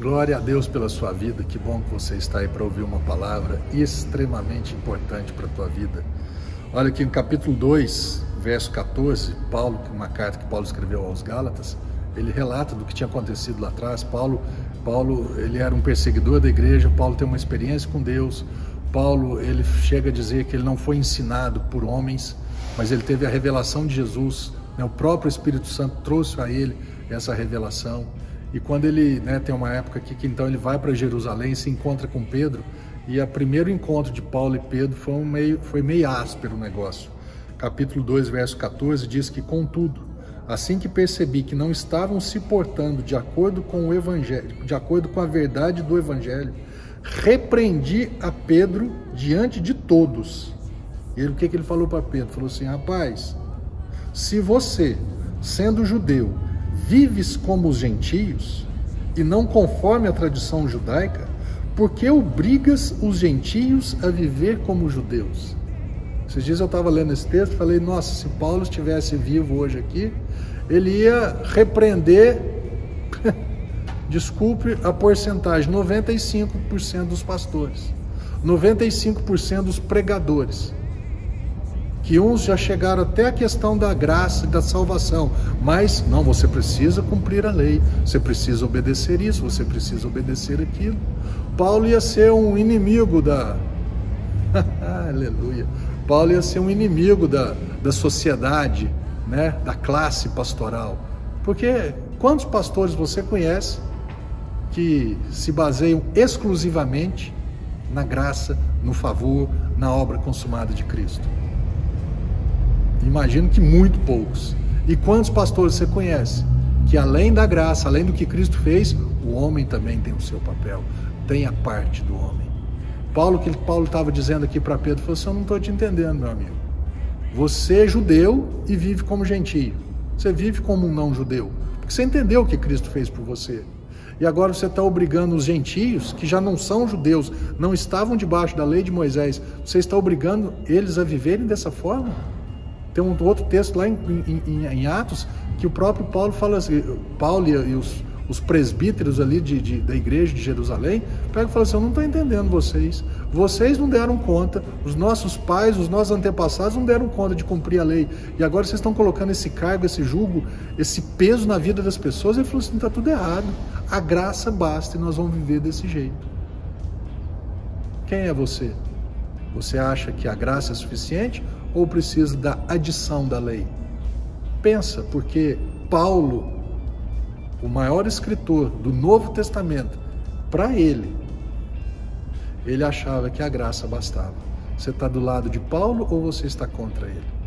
Glória a Deus pela sua vida. Que bom que você está aí para ouvir uma palavra extremamente importante para a tua vida. Olha aqui no capítulo 2, verso 14, Paulo, uma carta que Paulo escreveu aos Gálatas, ele relata do que tinha acontecido lá atrás. Paulo, Paulo, ele era um perseguidor da igreja, Paulo tem uma experiência com Deus. Paulo, ele chega a dizer que ele não foi ensinado por homens, mas ele teve a revelação de Jesus, né? o próprio Espírito Santo trouxe a ele essa revelação. E quando ele né, tem uma época aqui que então ele vai para Jerusalém, se encontra com Pedro, e o primeiro encontro de Paulo e Pedro foi, um meio, foi meio áspero o negócio. Capítulo 2, verso 14 diz que, contudo, assim que percebi que não estavam se portando de acordo com o evangelho, de acordo com a verdade do evangelho, repreendi a Pedro diante de todos. E ele, o que, que ele falou para Pedro? Falou assim: rapaz, se você, sendo judeu, vives como os gentios e não conforme a tradição judaica, por que obrigas os gentios a viver como judeus? Esses dias eu estava lendo esse texto e falei, nossa, se Paulo estivesse vivo hoje aqui, ele ia repreender, desculpe a porcentagem, 95% dos pastores, 95% dos pregadores que uns já chegaram até a questão da graça e da salvação, mas não, você precisa cumprir a lei, você precisa obedecer isso, você precisa obedecer aquilo. Paulo ia ser um inimigo da. Aleluia. Paulo ia ser um inimigo da, da sociedade, né, da classe pastoral. Porque quantos pastores você conhece que se baseiam exclusivamente na graça, no favor, na obra consumada de Cristo? Imagino que muito poucos. E quantos pastores você conhece? Que além da graça, além do que Cristo fez, o homem também tem o seu papel, tem a parte do homem. Paulo, que Paulo estava dizendo aqui para Pedro, falou assim: Eu não estou te entendendo, meu amigo. Você é judeu e vive como gentio. Você vive como um não judeu. Porque você entendeu o que Cristo fez por você. E agora você está obrigando os gentios, que já não são judeus, não estavam debaixo da lei de Moisés, você está obrigando eles a viverem dessa forma? Tem um outro texto lá em, em, em Atos que o próprio Paulo fala assim, Paulo e, e os, os, presbíteros ali de, de, da igreja de Jerusalém, pega e fala assim, eu não estou entendendo vocês. Vocês não deram conta, os nossos pais, os nossos antepassados não deram conta de cumprir a lei. E agora vocês estão colocando esse cargo, esse julgo, esse peso na vida das pessoas. Ele falou assim, está tudo errado. A graça basta e nós vamos viver desse jeito. Quem é você? Você acha que a graça é suficiente ou precisa da adição da lei? Pensa, porque Paulo, o maior escritor do Novo Testamento, para ele, ele achava que a graça bastava. Você está do lado de Paulo ou você está contra ele?